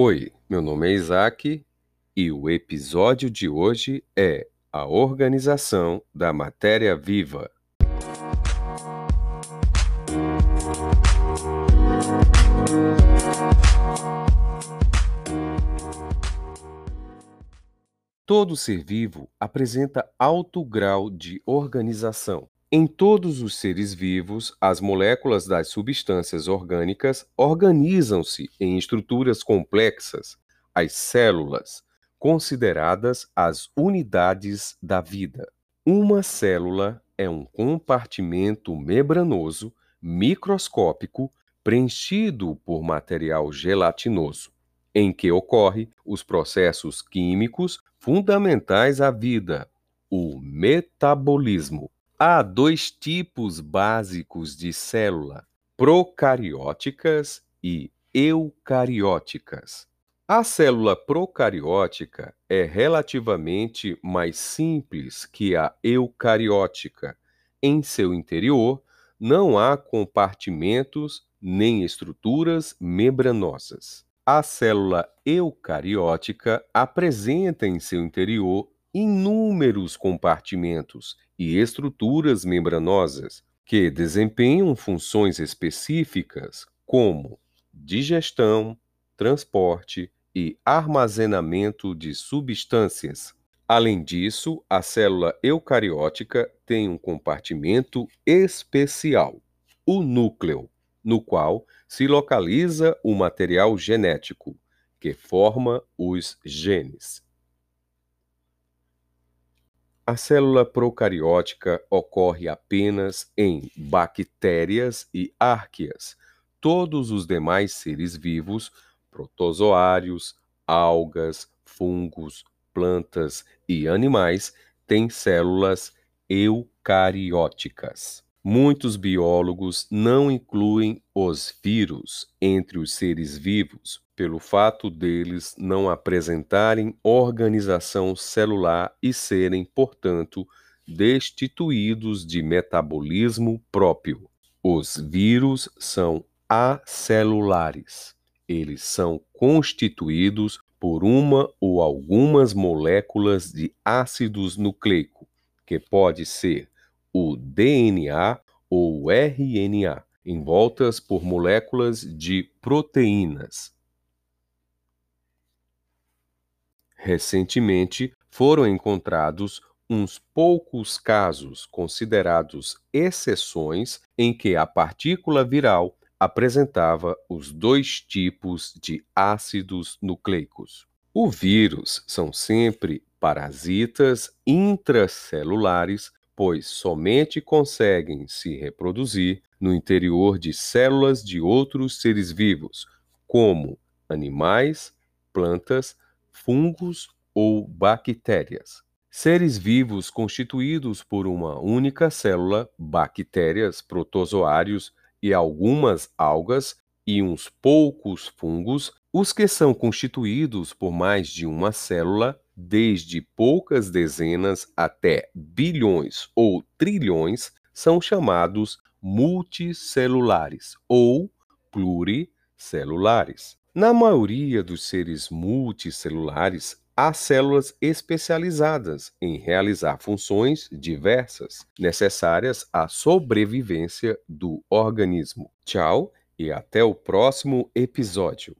Oi, meu nome é Isaac e o episódio de hoje é a organização da matéria viva. Todo ser vivo apresenta alto grau de organização. Em todos os seres vivos, as moléculas das substâncias orgânicas organizam-se em estruturas complexas, as células, consideradas as unidades da vida. Uma célula é um compartimento membranoso, microscópico, preenchido por material gelatinoso, em que ocorrem os processos químicos fundamentais à vida, o metabolismo. Há dois tipos básicos de célula: procarióticas e eucarióticas. A célula procariótica é relativamente mais simples que a eucariótica. Em seu interior, não há compartimentos nem estruturas membranosas. A célula eucariótica apresenta em seu interior inúmeros compartimentos e estruturas membranosas que desempenham funções específicas como digestão, transporte e armazenamento de substâncias. Além disso, a célula eucariótica tem um compartimento especial, o núcleo, no qual se localiza o material genético, que forma os genes. A célula procariótica ocorre apenas em bactérias e árqueas. Todos os demais seres vivos, protozoários, algas, fungos, plantas e animais, têm células eucarióticas. Muitos biólogos não incluem os vírus entre os seres vivos, pelo fato deles não apresentarem organização celular e serem, portanto, destituídos de metabolismo próprio. Os vírus são acelulares. Eles são constituídos por uma ou algumas moléculas de ácidos nucleico, que pode ser o DNA ou o RNA, envoltas por moléculas de proteínas. Recentemente, foram encontrados uns poucos casos considerados exceções em que a partícula viral apresentava os dois tipos de ácidos nucleicos. O vírus são sempre parasitas intracelulares, pois somente conseguem se reproduzir no interior de células de outros seres vivos, como animais, plantas, fungos ou bactérias. Seres vivos constituídos por uma única célula, bactérias, protozoários e algumas algas e uns poucos fungos, os que são constituídos por mais de uma célula, desde poucas dezenas até bilhões ou trilhões, são chamados multicelulares ou pluricelulares. Na maioria dos seres multicelulares, há células especializadas em realizar funções diversas necessárias à sobrevivência do organismo. Tchau e até o próximo episódio.